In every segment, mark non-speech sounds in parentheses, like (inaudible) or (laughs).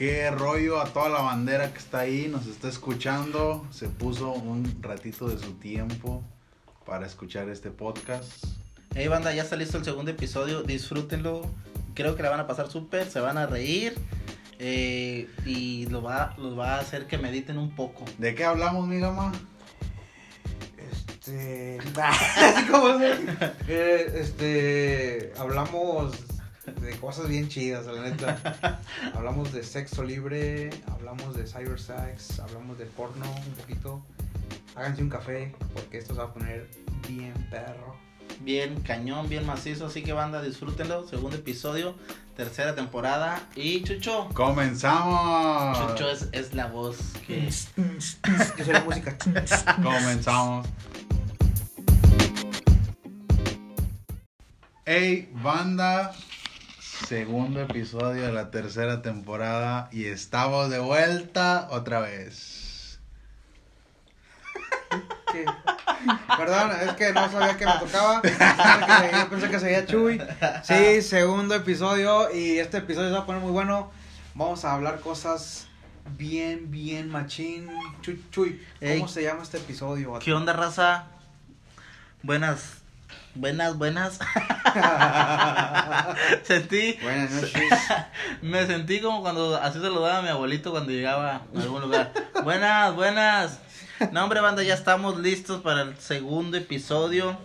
qué rollo a toda la bandera que está ahí, nos está escuchando. Se puso un ratito de su tiempo para escuchar este podcast. Hey banda, ya está listo el segundo episodio, disfrútenlo. Creo que la van a pasar súper, se van a reír. eh, y lo va, los va a hacer que mediten un poco. ¿De qué hablamos, mi gama? Este. (laughs) Como se- eh, este. Hablamos de cosas bien chidas, la neta. (laughs) Hablamos de sexo libre, hablamos de cybersex, hablamos de porno un poquito. Háganse un café, porque esto se va a poner bien perro. Bien cañón, bien macizo. Así que banda, disfrútenlo. Segundo episodio, tercera temporada. Y Chucho. ¡Comenzamos! Chucho es, es la voz que... Yo soy la música. (laughs) Comenzamos. Hey, banda. Segundo episodio de la tercera temporada y estamos de vuelta otra vez. ¿Qué? Perdón, es que no sabía que me tocaba. Yo pensé que sería Chuy. Sí, segundo episodio y este episodio se va a poner muy bueno. Vamos a hablar cosas bien, bien machín. Chuy, Chuy ¿cómo Ey. se llama este episodio? ¿Qué onda, raza? Buenas, buenas, buenas. (laughs) Sentí, Buenas noches. (laughs) me sentí como cuando así saludaba a mi abuelito cuando llegaba a algún lugar. Buenas, buenas. No, hombre, banda, ya estamos listos para el segundo episodio.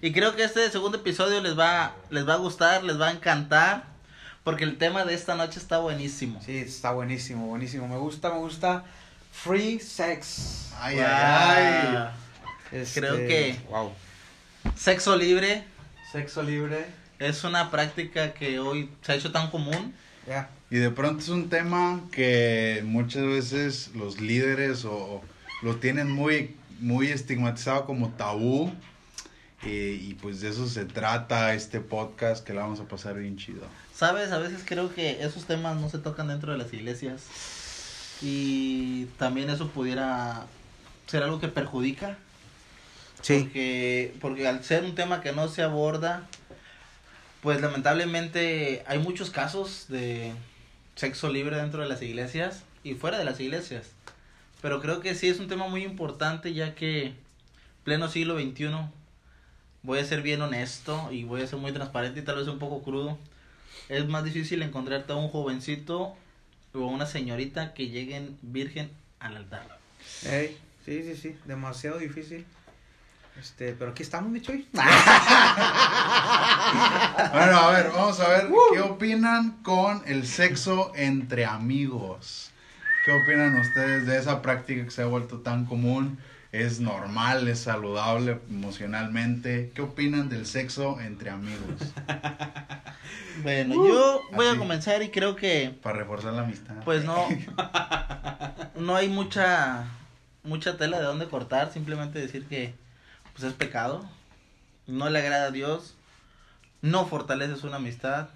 Y creo que este segundo episodio les va, les va a gustar, les va a encantar. Porque el tema de esta noche está buenísimo. Sí, está buenísimo, buenísimo. Me gusta, me gusta. Free sex. Ay, Wow. ay, ay. Este, Creo que- Wow. Sexo libre Sexo libre. es una práctica que hoy se ha hecho tan común. Ya. Y de pronto es un tema que muchas veces los líderes o, o lo tienen muy, muy estigmatizado como tabú. Eh, y pues de eso se trata este podcast que la vamos a pasar bien chido. Sabes, a veces creo que esos temas no se tocan dentro de las iglesias. Y también eso pudiera ser algo que perjudica. Porque, porque al ser un tema que no se aborda, pues lamentablemente hay muchos casos de sexo libre dentro de las iglesias y fuera de las iglesias. Pero creo que sí es un tema muy importante ya que pleno siglo XXI, voy a ser bien honesto y voy a ser muy transparente y tal vez un poco crudo. Es más difícil encontrarte a un jovencito o a una señorita que lleguen virgen al altar. Ey, sí, sí, sí. Demasiado difícil. Este, pero aquí estamos, mi Chuy. (laughs) Bueno, a ver, vamos a ver qué opinan con el sexo entre amigos. ¿Qué opinan ustedes de esa práctica que se ha vuelto tan común? ¿Es normal? ¿Es saludable emocionalmente? ¿Qué opinan del sexo entre amigos? (laughs) Bueno, yo voy así. a comenzar y creo que Para reforzar la amistad. pues no (laughs) no hay mucha mucha tela de dónde cortar, simplemente decir que pues es pecado. No le agrada a Dios. No fortaleces una amistad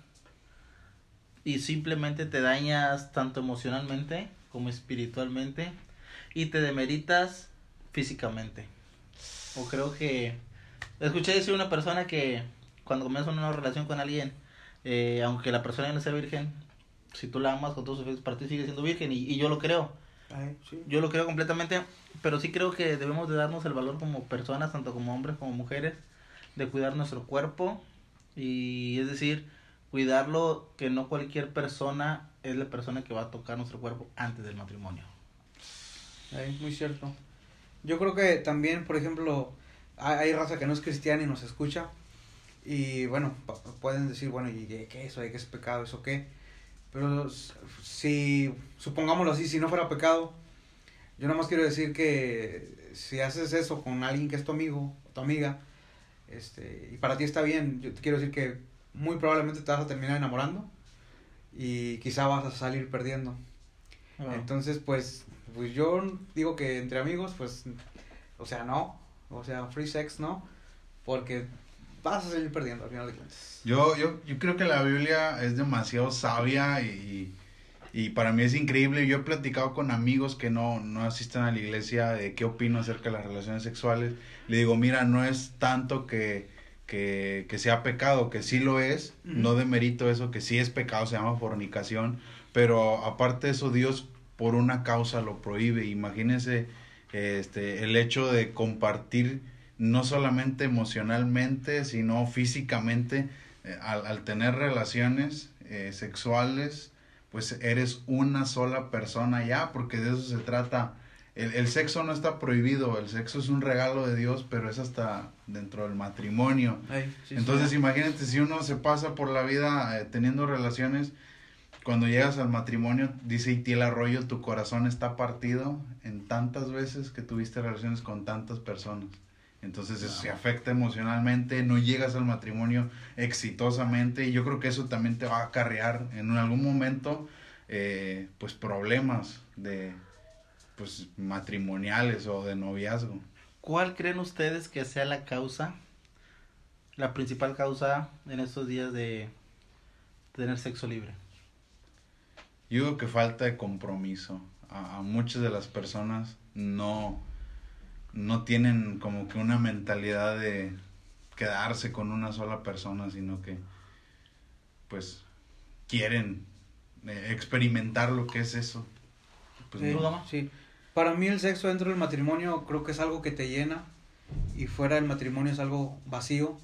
y simplemente te dañas tanto emocionalmente como espiritualmente y te demeritas físicamente. O creo que escuché decir una persona que cuando comienza una relación con alguien, eh, aunque la persona no sea virgen, si tú la amas con todos sus para ti sigue siendo virgen y yo lo creo. Ay, sí. Yo lo creo completamente, pero sí creo que debemos de darnos el valor como personas, tanto como hombres como mujeres, de cuidar nuestro cuerpo y es decir, cuidarlo que no cualquier persona es la persona que va a tocar nuestro cuerpo antes del matrimonio. Ay, muy cierto. Yo creo que también, por ejemplo, hay, hay raza que no es cristiana y nos escucha. Y bueno, pueden decir, bueno, ¿y qué qué es eso? ¿Qué es pecado? ¿Eso qué? Pero si, supongámoslo así, si no fuera pecado, yo nada más quiero decir que si haces eso con alguien que es tu amigo o tu amiga, este, y para ti está bien, yo te quiero decir que muy probablemente te vas a terminar enamorando y quizá vas a salir perdiendo. Entonces, pues, pues yo digo que entre amigos, pues, o sea, no, o sea, free sex, no, porque vas a salir perdiendo al final de cuentas. Yo, yo, yo creo que la Biblia es demasiado sabia y, y para mí es increíble. Yo he platicado con amigos que no, no asisten a la iglesia de qué opino acerca de las relaciones sexuales. Le digo, mira, no es tanto que, que, que sea pecado, que sí lo es, Ujú. no demerito eso, que sí es pecado, se llama fornicación, pero aparte de eso, Dios por una causa lo prohíbe. Imagínense este, el hecho de compartir no solamente emocionalmente, sino físicamente, eh, al, tener relaciones eh, sexuales, pues eres una sola persona ya, porque de eso se trata. El, el, sexo no está prohibido, el sexo es un regalo de Dios, pero es hasta dentro del matrimonio. Entonces imagínate si uno se pasa por la vida eh, teniendo relaciones, cuando llegas al matrimonio, dice Itiel Arroyo, tu corazón está partido en tantas veces que tuviste relaciones con tantas personas. Entonces eso se afecta emocionalmente, no llegas al matrimonio exitosamente y yo creo que eso también te va a acarrear en algún momento eh, pues problemas de pues matrimoniales o de noviazgo. ¿Cuál creen ustedes que sea la causa, la principal causa en estos días de tener sexo libre? Yo digo que falta de compromiso. A, muchas de las personas no, no tienen como que una mentalidad de quedarse con una sola persona, sino que pues quieren eh, experimentar lo que es eso. Pues, sí. Para mí el sexo dentro del matrimonio creo que es algo que te llena y fuera del matrimonio es algo vacío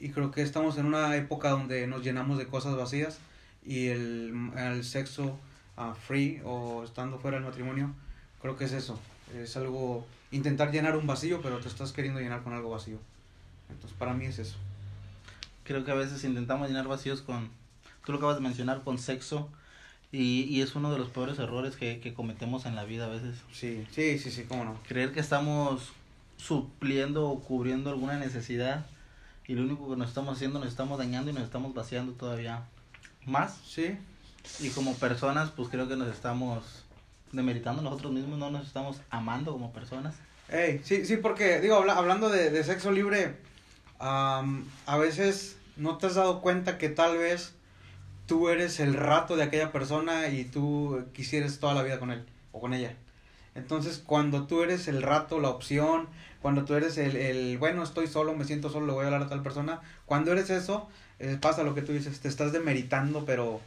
y creo que estamos en una época donde nos llenamos de cosas vacías y el, el sexo uh, free o estando fuera del matrimonio, creo que es eso. Es algo, intentar llenar un vacío, pero te estás queriendo llenar con algo vacío. Entonces, para mí es eso. Creo que a veces intentamos llenar vacíos con, tú lo acabas de mencionar, con sexo. Y, y es uno de los peores errores que, que cometemos en la vida a veces. Sí, sí, sí, sí, cómo no. Creer que estamos supliendo o cubriendo alguna necesidad y lo único que nos estamos haciendo nos estamos dañando y nos estamos vaciando todavía más. Sí. Y como personas, pues creo que nos estamos demeritando nosotros mismos, no nos estamos amando como personas. Hey, sí, sí, porque, digo, hablando de, de, sexo libre, a veces no te has dado cuenta que tal vez tú eres el rato de aquella persona y tú quisieras toda la vida con él o con ella. Entonces, cuando tú eres el rato, la opción, cuando tú eres el, el bueno, estoy solo, me siento solo, le voy a hablar a tal persona, cuando eres eso, eh, pasa lo que tú dices, te estás demeritando, pero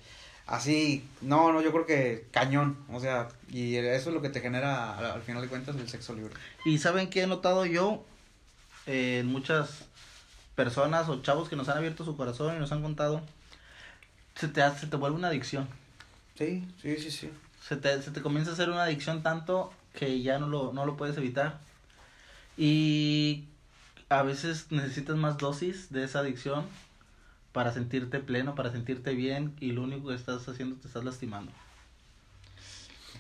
así, no, no, yo creo que cañón, o sea, y eso es lo que te genera al, final de cuentas el sexo libre. Y saben qué he notado yo en muchas personas o chavos que nos han abierto su corazón y nos han contado, se te hace, se te vuelve una adicción. Sí, sí, sí, sí. Se te, se te comienza a hacer una adicción tanto que ya no lo, no lo puedes evitar. Y a veces necesitas más dosis de esa adicción para sentirte pleno, para sentirte bien y lo único que estás haciendo te estás lastimando.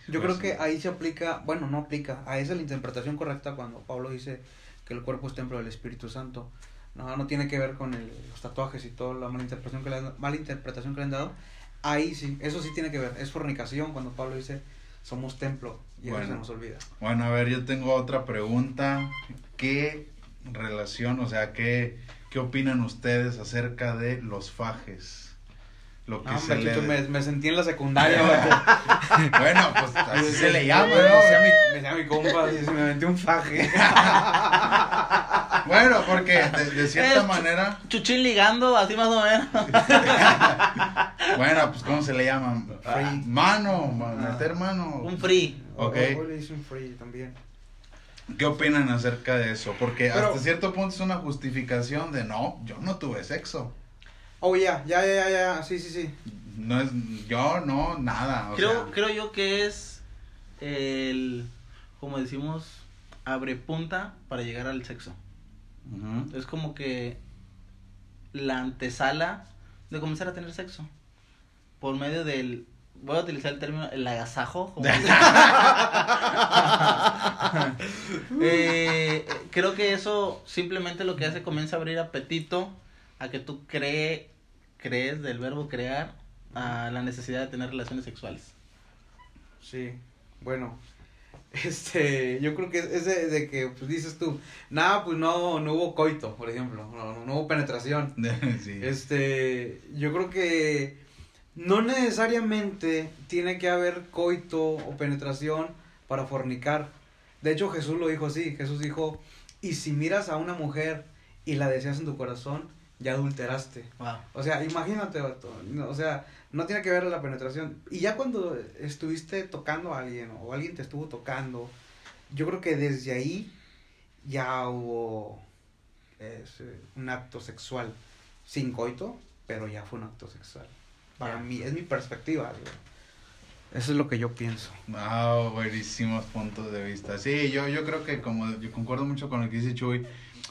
Yo creo que ahí se aplica, bueno, no aplica, ahí es la interpretación correcta cuando Pablo dice que el cuerpo es templo del Espíritu Santo. No, no tiene que ver con el, los tatuajes y toda la mala interpretación, que le han, mala interpretación que le han dado. Ahí sí, eso sí tiene que ver. Es fornicación cuando Pablo dice somos templo y eso se nos olvida. Bueno, a ver, yo tengo otra pregunta. ¿Qué relación, o sea, qué ¿Qué opinan ustedes acerca de los fajes? Lo que se le... me, me, sentí en la secundaria. (laughs) bueno, pues así se le llama, ¿no? Me decía mi, me decía mi compa, y se me metió un faje. (laughs) bueno, porque de, cierta manera... Chuchín ligando, así más o menos. (laughs) bueno, pues ¿cómo se le llama? Free. Mano, meter mano. Un free. Ok. O, le hice un free también. ¿Qué opinan acerca de eso? Porque hasta cierto punto es una justificación de no, yo no tuve sexo. Oh, ya, ya, ya, ya, sí, sí, sí. No es, yo no, nada. creo, creo yo que es el, como decimos, abre punta para llegar al sexo. Es como que la antesala de comenzar a tener sexo. Por medio del voy a utilizar el término el agasajo. (laughs) (laughs) Eh, creo que eso simplemente lo que hace comienza a abrir apetito a que tú cree, crees del verbo crear a la necesidad de tener relaciones sexuales. Sí, bueno, (laughs) este, yo creo que es de, que pues dices tú, nada, pues no, no hubo coito, por ejemplo, no, no hubo penetración. Este, yo creo que no necesariamente tiene que haber coito o penetración para fornicar. De hecho, Jesús lo dijo así. Jesús dijo, y si miras a una mujer y la deseas en tu corazón, ya adulteraste. O sea, imagínate, o sea, no tiene que ver la penetración. Y ya cuando estuviste tocando a alguien o alguien te estuvo tocando, yo creo que desde ahí ya hubo eh, un acto sexual sin coito, pero ya fue un acto sexual. Para mí, es mi perspectiva. Eso es lo que yo pienso. Ah, buenísimos puntos de vista. Sí, yo, yo creo que como yo concuerdo mucho con lo que dice Chuy,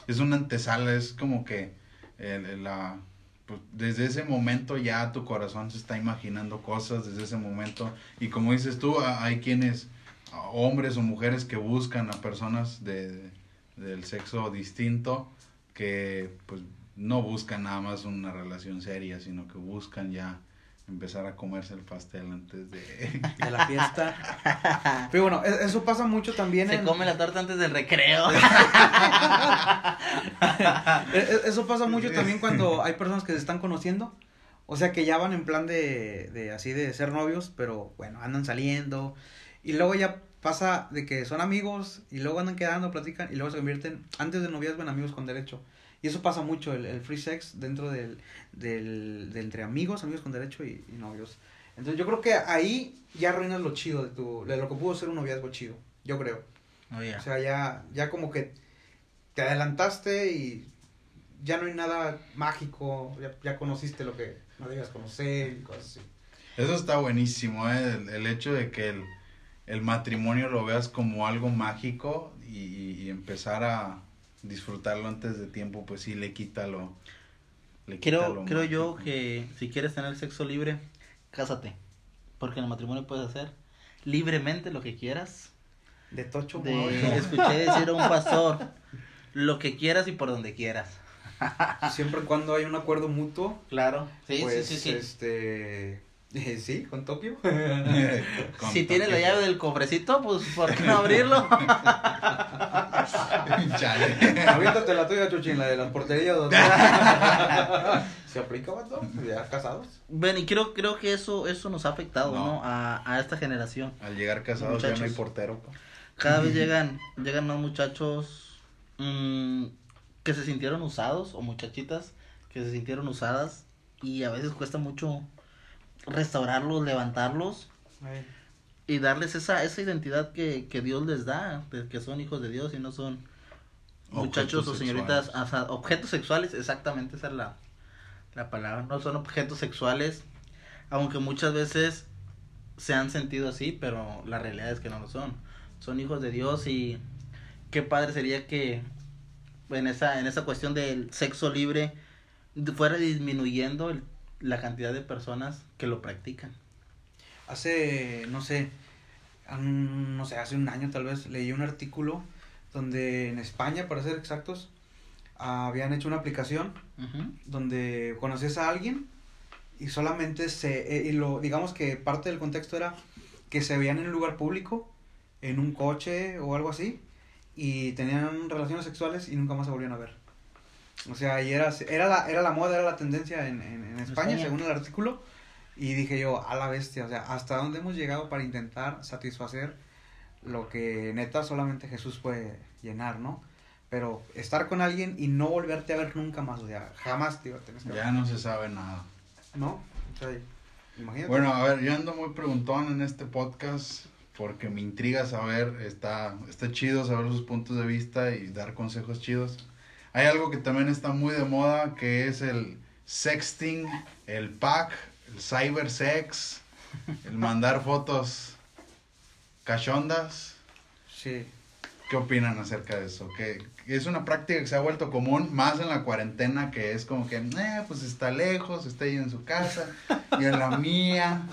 es una antesala, es como que la, pues, desde ese momento ya tu corazón se está imaginando cosas, desde ese momento. Y como dices tú, hay quienes, hombres o mujeres que buscan a personas de, del sexo distinto, que pues no buscan nada más una relación seria, sino que buscan ya empezar a comerse el pastel antes de, (laughs) la fiesta. (laughs) Pero bueno, e-, eso pasa mucho también. Se come la torta antes del recreo. (laughs) E-, e-, eso pasa mucho también cuando hay personas que se están conociendo. O sea, que ya van en plan de, de así de ser novios, pero bueno, andan saliendo. Y luego ya pasa de que son amigos y luego andan quedando, platican y luego se convierten, antes de noviazgo, en amigos con derecho. Y eso pasa mucho, el, el free sex dentro del, del, de entre amigos, amigos con derecho y, novios. Entonces yo creo que ahí ya arruinas lo chido de tu, de lo que pudo ser un noviazgo chido, yo creo. Oh, o sea, ya, ya como que te adelantaste y ya no hay nada mágico, ya, ya conociste lo que no debías conocer y cosas así. Eso está buenísimo, ¿eh? el, hecho de que el, el, matrimonio lo veas como algo mágico y, y empezar a, disfrutarlo antes de tiempo, pues sí le quita lo. Le creo creo yo que si quieres tener sexo libre, cásate. Porque en el matrimonio puedes hacer libremente lo que quieras. De tocho, de, (laughs) Escuché decir a un (laughs) pastor, lo que quieras y por donde quieras. Siempre y cuando hay un acuerdo mutuo. Claro, sí, sí, pues, sí, sí. Este Sí, con Tokio. (laughs) si tiene la llave del cofrecito, pues ¿por qué no abrirlo? (laughs) Aviéntate la tuya, Chuchín, la de las porterías. (laughs) ¿Se aplica, vato? ¿Ya casados? Ven, y creo, creo que eso, eso nos ha afectado, ¿no? A, a esta generación. Al llegar casados ya no hay portero. Cada vez llegan, llegan más muchachos mmm, que se sintieron usados, o muchachitas que se sintieron usadas, y a veces cuesta mucho restaurarlos, levantarlos y darles esa, esa identidad que, que Dios les da, de que son hijos de Dios y no son muchachos o señoritas, objetos sexuales, exactamente esa es la, la palabra, no son objetos sexuales, aunque muchas veces se han sentido así, pero la realidad es que no lo son. Son hijos de Dios y qué padre sería que en esa, en esa cuestión del sexo libre fuera disminuyendo el la cantidad de personas que lo practican. Hace, no sé, no sé, hace un año tal vez leí un artículo donde en España, para ser exactos, habían hecho una aplicación donde conoces a alguien y solamente se, eh, y lo, digamos que parte del contexto era que se veían en un lugar público, en un coche o algo así, y tenían relaciones sexuales y nunca más se volvían a ver. O sea, y era, era, la, era la moda, era la tendencia en, en, España, según el artículo. Y dije yo, a la bestia, o sea, ¿hasta dónde hemos llegado para intentar satisfacer lo que neta solamente Jesús puede llenar, ¿no? Pero estar con alguien y no volverte a ver nunca más, o sea, jamás te iba a tener que Ya no se sabe nada. ¿No? O sea, imagínate. Bueno, a ver, yo ando muy preguntón en este podcast porque me intriga saber, está, está chido saber sus puntos de vista y dar consejos chidos. Hay algo que también está muy de moda que es el sexting, el pack, el cyber sex, el mandar fotos cachondas. Sí. ¿Qué opinan acerca de eso? Que es una práctica que se ha vuelto común más en la cuarentena, que es como que, eh, pues está lejos, está ahí en su casa, y en la mía.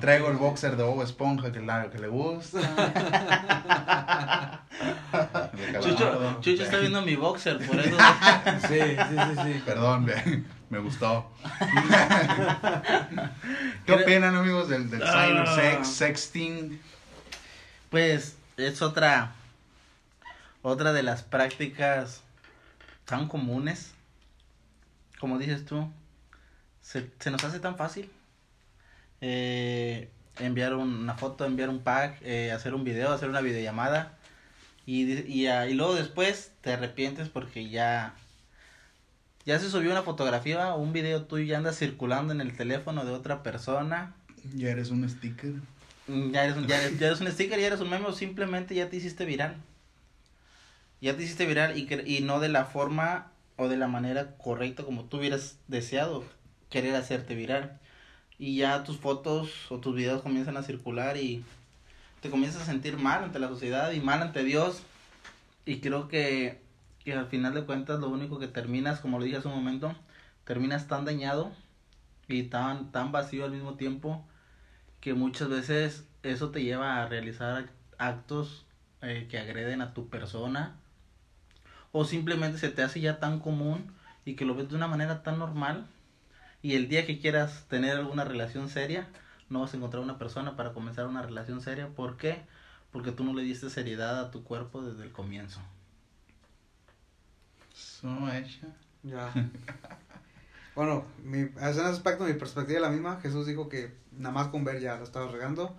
Traigo el boxer de Bob Esponja que, la, que le gusta. (laughs) Chucho, Chucho está viendo mi boxer, por eso. (laughs) sí, sí, sí, sí. Perdón, me, gustó. (laughs) ¿Qué opinan, amigos, del, del cyber sex, ah. sexting? Pues es otra otra de las prácticas tan comunes, como dices tú, se, se nos hace tan fácil. Eh, enviar una foto, enviar un pack, eh, hacer un video, hacer una videollamada. Y, y, y luego después te arrepientes porque ya Ya se subió una fotografía o un video tuyo ya anda circulando en el teléfono de otra persona. Ya eres un sticker. Mm, ya eres, un, ya, eres, ya eres un sticker, ya eres un meme o simplemente ya te hiciste viral. Ya te hiciste viral y, y no de la forma o de la manera correcta como tú hubieras deseado querer hacerte viral. Y ya tus fotos o tus videos comienzan a circular y te comienzas a sentir mal ante la sociedad y mal ante Dios. Y creo que que al final de cuentas lo único que terminas, como lo dije hace un momento, terminas tan dañado y tan, tan vacío al mismo tiempo que muchas veces eso te lleva a realizar actos eh, que agreden a tu persona o simplemente se te hace ya tan común y que lo ves de una manera tan normal y el día que quieras tener alguna relación seria no vas a encontrar una persona para comenzar una relación seria. ¿Por qué? Porque tú no le diste seriedad a tu cuerpo desde el comienzo. Ya. (laughs) bueno, mi, en ese aspecto, mi perspectiva es la misma. Jesús dijo que nada más con ver ya lo estaba regando.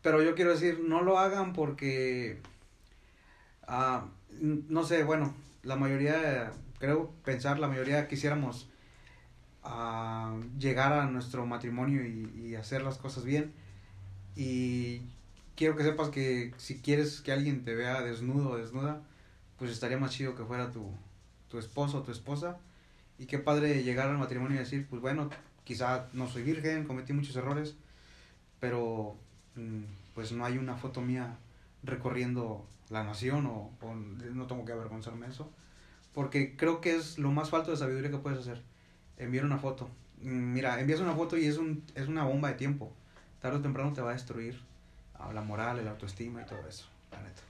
Pero yo quiero decir, no lo hagan porque. Uh, no sé, bueno, la mayoría, creo pensar, la mayoría quisiéramos uh, llegar a nuestro matrimonio y, y hacer las cosas bien. Y quiero que sepas que si quieres que alguien te vea desnudo o desnuda, pues estaría más chido que fuera tu, tu esposo o tu esposa. Y qué padre llegar al matrimonio y decir, pues bueno, quizá no soy virgen, cometí muchos errores, pero mm, pues no hay una foto mía recorriendo la nación o, no tengo que avergonzarme eso. Porque creo que es lo más falto de sabiduría que puedes hacer. Enviar una foto. Mm, mira, envías una foto y es, un, es una bomba de tiempo. Tarde o temprano te va a destruir la moral, la autoestima y todo eso, la neta.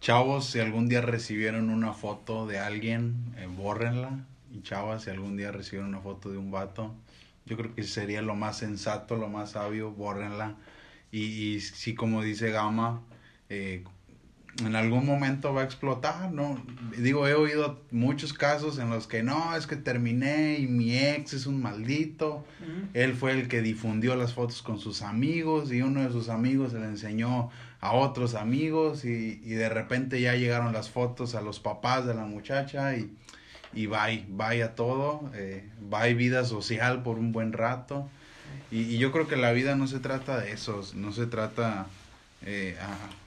Chavos, si algún día recibieron una foto de alguien, eh, bórrenla. Y chavas, si algún día recibieron una foto de un vato, yo creo que sería lo más sensato, lo más sabio, bórrenla. Y, y si como dice Gama, eh, en algún momento va a explotar, ¿no? Digo, he oído muchos casos en los que no, es que terminé y mi ex es un maldito. Él fue el que difundió las fotos con sus amigos y uno de sus amigos se le enseñó a otros amigos y, y de repente ya llegaron las fotos a los papás de la muchacha y, y bye, vaya todo, eh, bye vida social por un buen rato. Y, y, yo creo que la vida no se trata de eso, no se trata eh,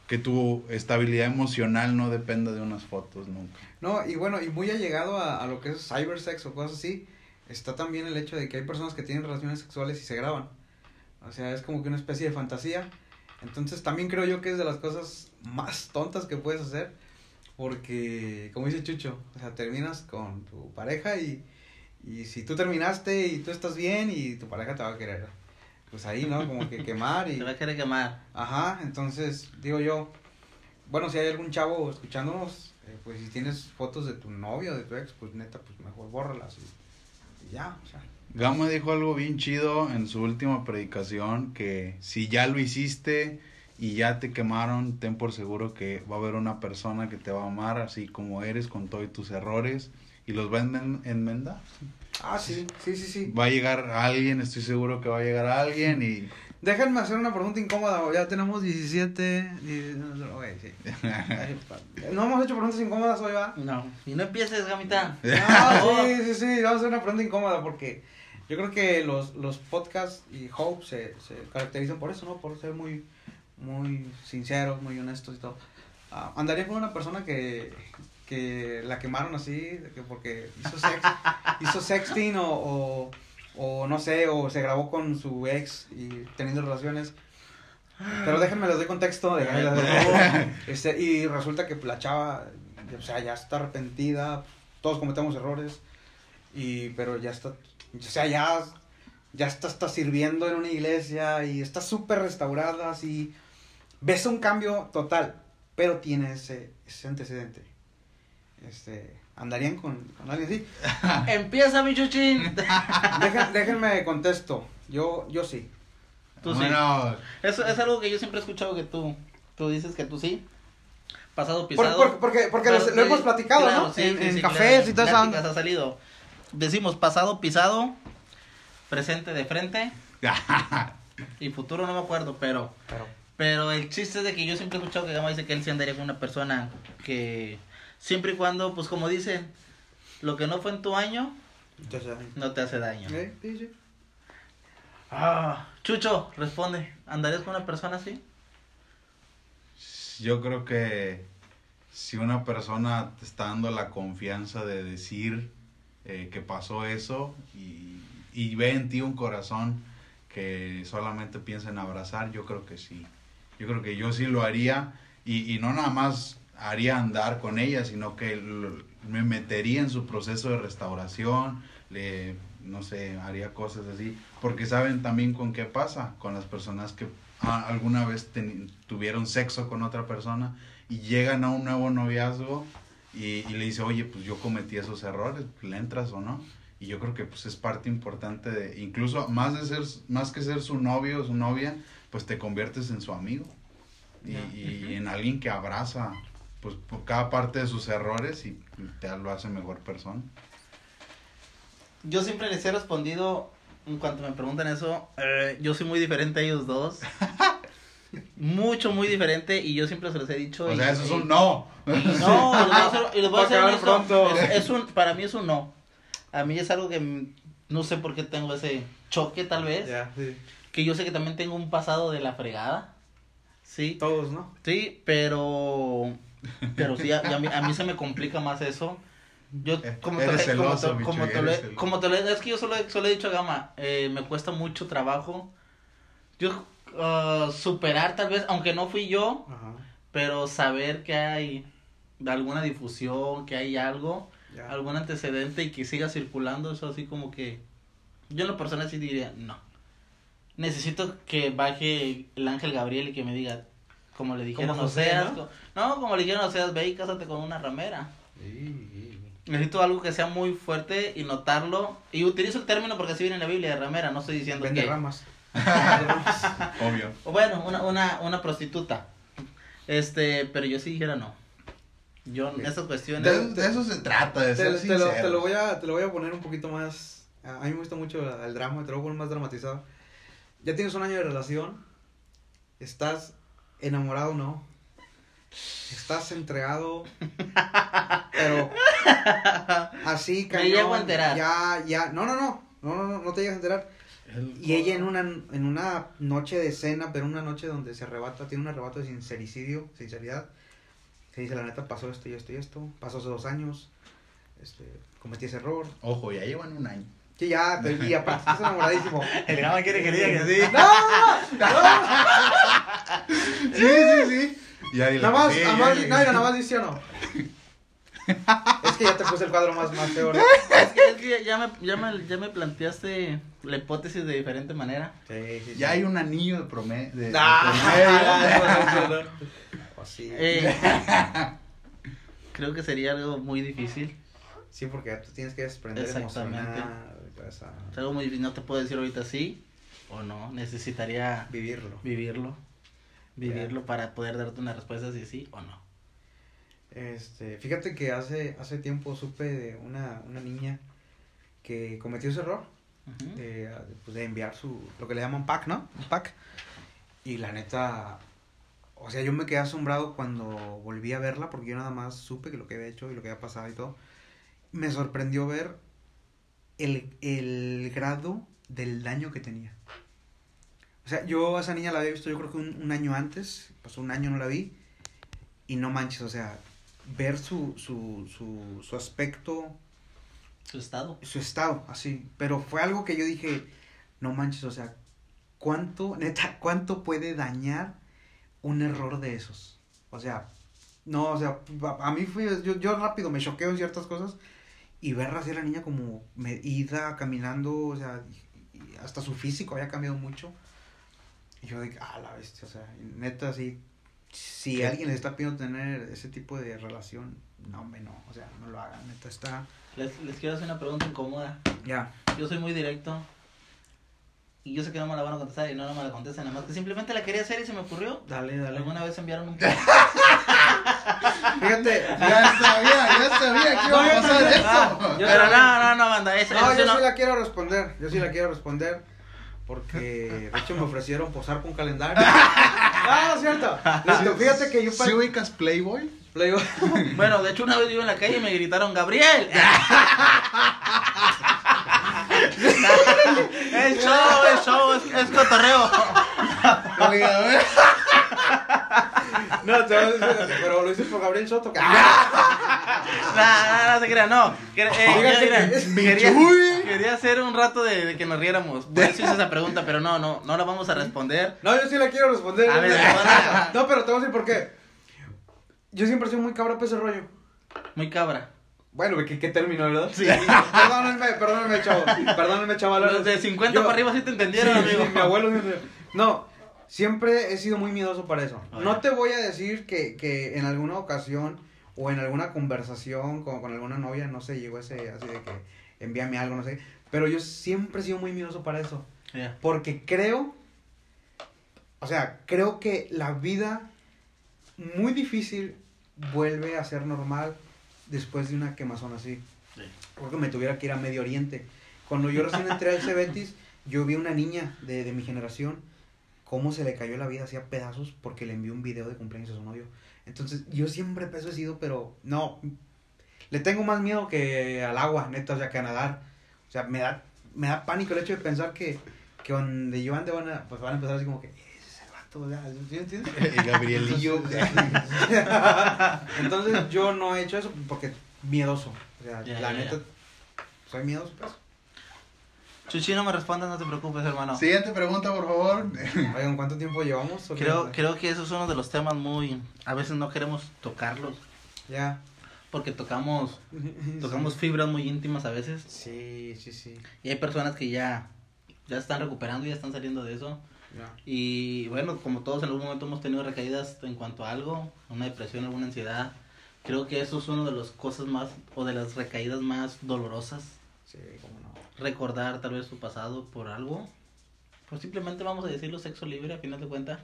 que tu estabilidad emocional no dependa de unas fotos nunca. No, y bueno, y muy allegado a, a lo que es cybersex o cosas así, está también el hecho de que hay personas que tienen relaciones sexuales y se graban. O sea, es como que una especie de fantasía entonces también creo yo que es de las cosas más tontas que puedes hacer. Porque, como dice Chucho, o sea, terminas con tu pareja y, y si tú terminaste y tú estás bien y tu pareja te va a querer, pues ahí, ¿no? Como que quemar y... (laughs) Te va a querer quemar. Ajá, entonces, digo yo, bueno, si hay algún chavo escuchándonos, eh, pues si tienes fotos de tu novio, de tu ex, pues neta, pues mejor bórralas y, y ya, o sea. Gama dijo algo bien chido en su última predicación, que si ya lo hiciste y ya te quemaron, ten por seguro que va a haber una persona que te va a amar así como eres, con todos tus errores, y los va a enmendar. Ah, sí, sí, sí, sí. Va a llegar alguien, estoy seguro que va a llegar alguien y... Déjenme hacer una pregunta incómoda, ya tenemos 17... (laughs) no hemos hecho preguntas incómodas hoy, ¿va? No, y no empieces, gamita. No, sí, sí, sí, vamos a hacer una pregunta incómoda porque yo creo que los, los podcasts y Hope se, se caracterizan por eso, ¿no? Por ser muy, muy sinceros, muy honestos y todo. Uh, andaría con una persona que, que la quemaron así, que porque hizo, sex, (laughs) hizo sexting o, o, o, no sé, o se grabó con su ex y teniendo relaciones. Pero déjenme les doy contexto de, (laughs) este, y resulta que la chava, o sea, ya está arrepentida, todos cometemos errores, y pero ya está o sea, ya, ya está, está sirviendo en una iglesia y está súper restaurada, así. Ves un cambio total, pero tiene ese, ese antecedente. Este, ¿Andarían con, con alguien así? (laughs) Empieza, mi chuchín. (laughs) déjenme contesto. Yo, yo sí. Tú sí. Eso es algo que yo siempre he escuchado que tú, tú dices que tú sí. Pasado pisado. Por, porque porque lo, hemos platicado, ¿no? Sí, en, en cafés y todo eso. ha salido decimos pasado pisado, presente de frente (laughs) y futuro no me acuerdo, pero, pero el chiste es de que yo siempre he escuchado que Gama dice que él se andaría con una persona que siempre y cuando, pues como dicen, lo que no fue en tu año, no te hace daño. ¿Eh? Sí, sí. Ah, Chucho, responde. ¿Andarías con una persona así? Yo creo que si una persona te está dando la confianza de decir eh, que pasó eso y, y ve en ti un corazón que solamente piensa en abrazar, yo creo que sí. Yo creo que yo sí lo haría y, y no nada más haría andar con ella, sino que me metería en su proceso de restauración, le, no sé, haría cosas así, porque saben también con qué pasa, con las personas que ah, alguna vez teni- tuvieron sexo con otra persona y llegan a un nuevo noviazgo y, y le dice, oye, pues yo cometí esos errores, ¿le entras o no? Y yo creo que pues es parte importante de, incluso más de ser, más que ser su novio o su novia, pues te conviertes en su amigo y, y en alguien que abraza pues por cada parte de sus errores y te lo hace mejor persona. Yo siempre les he respondido, en cuanto me preguntan eso, eh, yo soy muy diferente a ellos dos. (laughs) Mucho, muy diferente y yo siempre se los he dicho. O y- sea, eso es un no. y no, y les voy a (laughs) hacer- voy a pronto. Es, es un, para mí es un no. A mí es algo que mm, no sé por qué tengo ese choque tal vez. Sí. Que yo sé que también tengo un pasado de la fregada. Sí. Todos, ¿no? Sí, pero. Pero sí, a, a mí, a mí se me complica más eso. Yo, Eh, como eres te, como, celoso, te, como, Micho, te eres como te es que yo solo, he- solo he dicho a Gama, eh, me cuesta mucho trabajo. Yo, ah, superar tal vez, aunque no fui yo, Ajá. pero saber que hay alguna difusión, que hay algo, Ya. algún antecedente y que siga circulando, eso así como que. Yo en lo personal sí diría, no. Necesito que baje el ángel Gabriel y que me diga, como le dijeron Como Oseas, ¿no? co- ¿no? como le dijeron Oseas, ve y cásate con una ramera. Sí. Necesito algo que sea muy fuerte y notarlo. Y utilizo el término porque así viene en la Biblia de ramera, no estoy diciendo Vende que... ramas. (laughs) Obvio. O Bueno, una, una, una prostituta. Este, pero yo sí dijera no. Yo en esas cuestiones... De, de eso se trata, de Te, ser te lo, sincero. te lo voy a, te lo voy a poner un poquito más. A a mí me gusta mucho el drama, te lo voy a poner más dramatizado. Ya tienes un año de relación. Estás enamorado, ¿no? Estás entregado. pero. Así, Me cañón. llego a enterar. Ya, ya. No, no, no. No, no, no, no te llegas a enterar. Y ella en una, en una noche de cena, pero una noche donde se arrebata, tiene un arrebato de sincericidio, sinceridad. Se dice, la neta, pasó esto y esto y esto. Pasó hace dos años. Este, cometí ese error. Ojo, ya llevan un año. Sí, ya, te y aparte estás enamoradísimo. (laughs) El Gama quiere que le diga que (laughs) sí. Sí, sí, sí. Ya dile Nada más, que sí, nada más, que no, nada más dice o no. Es que ya te puse el cuadro más, más feo. ¿no? Es que, es que ya, me, ya, me, ya me planteaste la hipótesis de diferente manera. Sí, sí, sí. Ya hay un anillo de promedio. De, de Ah, promedio. (laughs) no. Sí. Eh, creo que sería algo muy difícil. Sí, porque tú tienes que desprender Exactamente. emocional, pues, a Es algo muy. No te puedo decir ahorita sí o no. Necesitaría vivirlo. vivirlo. Vivirlo para poder darte una respuesta si sí o no. Este, fíjate que hace, hace tiempo supe de una, una niña que cometió ese error Ujú. de, pues, de enviar su, lo que le llaman pack, ¿no? Un pack. Y la neta, o sea, yo me quedé asombrado cuando volví a verla porque yo nada más supe que lo que había hecho y lo que había pasado y todo. Me sorprendió ver el, el grado del daño que tenía. O sea, yo a esa niña la había visto yo creo que un, un año antes, pasó un año no la vi y no manches, o sea, ver su, su, su, su aspecto, Su estado. su estado, así. Pero fue algo que yo dije, no manches, o sea, ¿cuánto, neta, cuánto puede dañar un error de esos? O sea, no, o sea, a, mí fue, yo, yo rápido me choqueo en ciertas cosas y ver así a la niña como medida, caminando, o sea, y- y hasta su físico había cambiado mucho. Y yo dije, ah, la bestia, o sea, neta, sí, si ¿Qué? alguien le está pidiendo tener ese tipo de relación, no, hombre, no, o sea, no lo hagan, neta, está, Les, les quiero hacer una pregunta incómoda. ya. Yo soy muy directo. Y yo sé que no me la van a contestar y no, no me la contestan. Nada más que simplemente la quería hacer y se me ocurrió. Dale, dale. ¿Alguna vez enviaron un (laughs) Fíjate. Ya sabía, ya sabía que iba a pasar eso. Yo Pero no, no, no, banda. Eso, No, eso yo no- sí la quiero responder. Yo sí la quiero responder. Porque de hecho me ofrecieron posar con un calendario. No, no cierto. Listo, fíjate que yo ¿Sí ubicas Playboy? Playboy. (laughs) Bueno, de hecho una vez iba en la calle y me gritaron, Gabriel. (laughs) (laughs) es show, es show, es, es cotorreo. Oiga, a ver. No, te vas a decir, pero lo dices por Gabriel Soto. (laughs) No, no, no se crea, no. Quería, hacer un rato de, que nos riéramos. Por eso hice esa pregunta, pero no, no, no la vamos a responder. No, yo sí la quiero responder. No, pero te voy a decir por qué. Yo siempre he sido muy cabra para ese rollo. Muy cabra. Bueno, ¿qué, qué término, verdad? Sí. Perdónenme, perdónenme, chavo. Perdónenme, chaval. Los de 50 para arriba sí te entendieron, amigo. sí, mi abuelo No, siempre he sido muy miedoso para eso. No te voy a decir que, que en alguna ocasión o en alguna conversación con, con alguna novia, no sé, llegó ese así de que envíame algo, no sé. Pero yo siempre he sido muy miedoso para eso. Porque creo, o sea, creo que la vida muy difícil vuelve a ser normal después de una quemazón así. Sí. Porque me tuviera que ir a Medio Oriente. Cuando yo recién entré al (laughs) Cebetis, yo vi una niña de, de mi generación, cómo se le cayó la vida hacía pedazos porque le envió un video de cumpleaños a su novio. Entonces, yo siempre he he sido, pero no, le tengo más miedo que al agua, neta, o sea, que a nadar. O sea, me da, me da pánico el hecho de pensar que, que donde yo ande van a, pues van a empezar así como que, sea, ¿sí entiendes? (laughs) El Gabrielillo. (laughs) Entonces yo no he hecho eso porque miedoso. O sea, la neta, soy miedoso, pues. Chuchi, no me respondas, no te preocupes, hermano. Siguiente pregunta, por favor. (laughs) Oigan, ¿cuánto tiempo llevamos? Creo, creo que eso es uno de los temas muy... A veces no queremos tocarlos. Ya. Porque tocamos, (laughs) tocamos fibras muy íntimas a veces. Sí, sí, sí. Y hay personas que ya, ya están recuperando, ya están saliendo de eso. Ya. Y bueno, como todos en algún momento hemos tenido recaídas en cuanto a algo, una depresión, alguna ansiedad. Creo que eso es una de las cosas más, o de las recaídas más dolorosas. Sí, cómo no. Recordar tal vez su pasado por algo. Pues simplemente vamos a decirlo sexo libre a final de cuentas.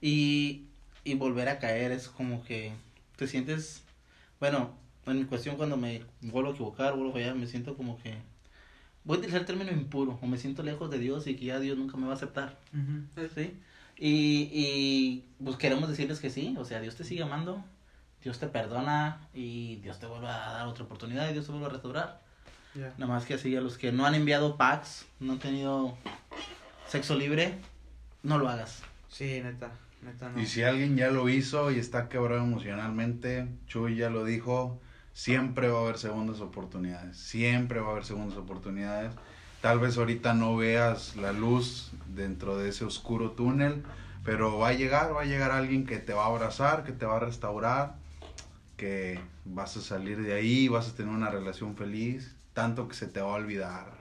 Y, y volver a caer es como que te sientes, bueno, en mi cuestión cuando me vuelvo a equivocar, vuelvo a fallar, me siento como que voy a utilizar el término impuro, o me siento lejos de Dios y que ya Dios nunca me va a aceptar. ¿sí? Y, y pues queremos decirles que sí, o sea, Dios te sigue amando, Dios te perdona y Dios te vuelve a dar otra oportunidad y Dios te vuelve a restaurar. Ya. Nada más que así, a los que no han enviado packs, no han tenido sexo libre, no lo hagas. Sí, neta, neta no. Y si alguien ya lo hizo y está quebrado emocionalmente, Chuy ya lo dijo, siempre va a haber segundas oportunidades. Siempre va a haber segundas oportunidades. Tal vez ahorita no veas la luz dentro de ese oscuro túnel, pero va a llegar, va a llegar alguien que te va a abrazar, que te va a restaurar, que vas a salir de ahí, vas a tener una relación feliz, tanto que se te va a olvidar.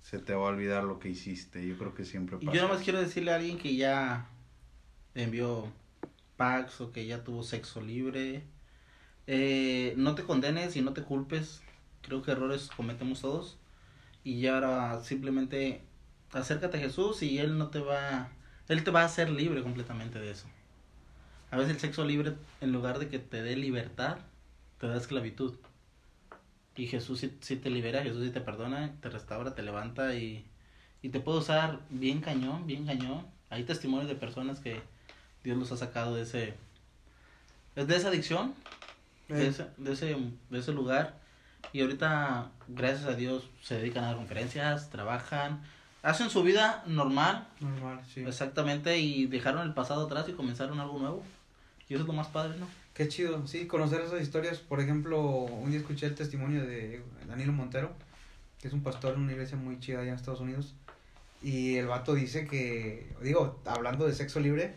Se te va a olvidar lo que hiciste. Yo creo que siempre pasa. yo nada más quiero decirle a alguien que ya envió packs o que ya tuvo sexo libre, eh, no te condenes y no te culpes. Creo que errores cometemos todos. Y ya ahora simplemente acércate a Jesús y Él no te va, Él te va a hacer libre completamente de eso. A veces el sexo libre, en lugar de que te dé libertad, te da esclavitud. Y Jesús sí, sí te libera, Jesús sí te perdona, te restaura, te levanta y, y te puede usar bien cañón, bien cañón. Hay testimonios de personas que Dios los ha sacado de ese, de esa adicción, de Eh, ese, de ese, de ese lugar. Y ahorita, gracias a Dios, se dedican a dar conferencias, trabajan, hacen su vida normal, Normal, sí. exactamente, y dejaron el pasado atrás y comenzaron algo nuevo. Y eso es lo más padre, ¿no? Qué chido, sí, conocer esas historias. Por ejemplo, un día escuché el testimonio de Danilo Montero, que es un pastor en una iglesia muy chida allá en Estados Unidos. Y el vato dice que, digo, hablando de sexo libre,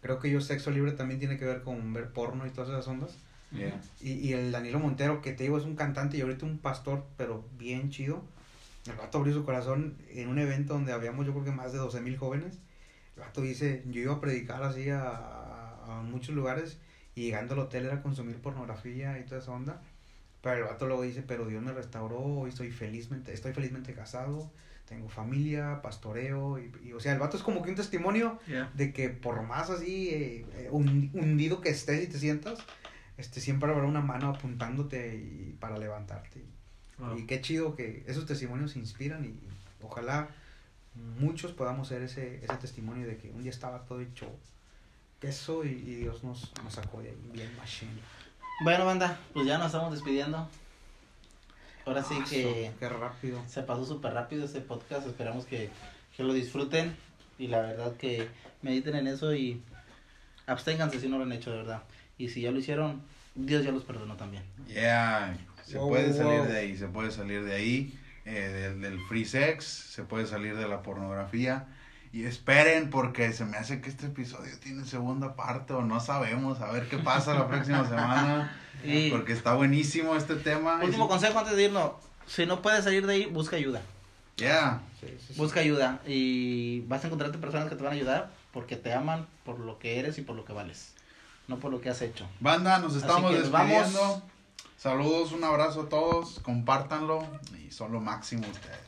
creo que yo sexo libre también tiene que ver con ver porno y todas esas ondas. Yeah. Y, y el Danilo Montero, que te digo, es un cantante y ahorita un pastor, pero bien chido. El vato abrió su corazón en un evento donde habíamos, yo creo que más de 12 mil jóvenes. El vato dice, yo iba a predicar así a, a, a muchos lugares y llegando al hotel era consumir pornografía y toda esa onda. Pero el vato luego dice, pero Dios me restauró y estoy felizmente, estoy felizmente casado, tengo familia, pastoreo. Y, y, o sea, el vato es como que un testimonio de que por más así eh, eh, hun- hundido que estés y te sientas, este siempre habrá una mano apuntándote y para levantarte. Wow. Y qué chido que esos testimonios inspiran y ojalá muchos podamos ser ese, ese testimonio de que un día estaba todo hecho queso y, y Dios nos, nos sacó de ahí bien machine. Bueno, banda, pues ya nos estamos despidiendo. Ahora sí que... Qué rápido. Se pasó súper rápido este podcast. Esperamos que, que lo disfruten. Y la verdad que mediten en eso y absténganse si no lo han hecho, de verdad. Y si ya lo hicieron, Dios ya los perdonó también. Yeah, se Wow, puede salir wow. de ahí, se puede salir de ahí, eh, del, del free sex, se puede salir de la pornografía. Y esperen porque se me hace que este episodio tiene segunda parte o no sabemos, a ver qué pasa la próxima (laughs) semana. Porque está buenísimo este tema. último Y- consejo antes de irnos. Si no puedes salir de ahí, busca ayuda. Yeah, Sí, sí, sí. Busca ayuda y vas a encontrarte personas que te van a ayudar porque te aman por lo que eres y por lo que vales. No por lo que has hecho. banda, nos estamos despidiendo. vamos. Saludos, un abrazo a todos, compártanlo y son lo máximo ustedes.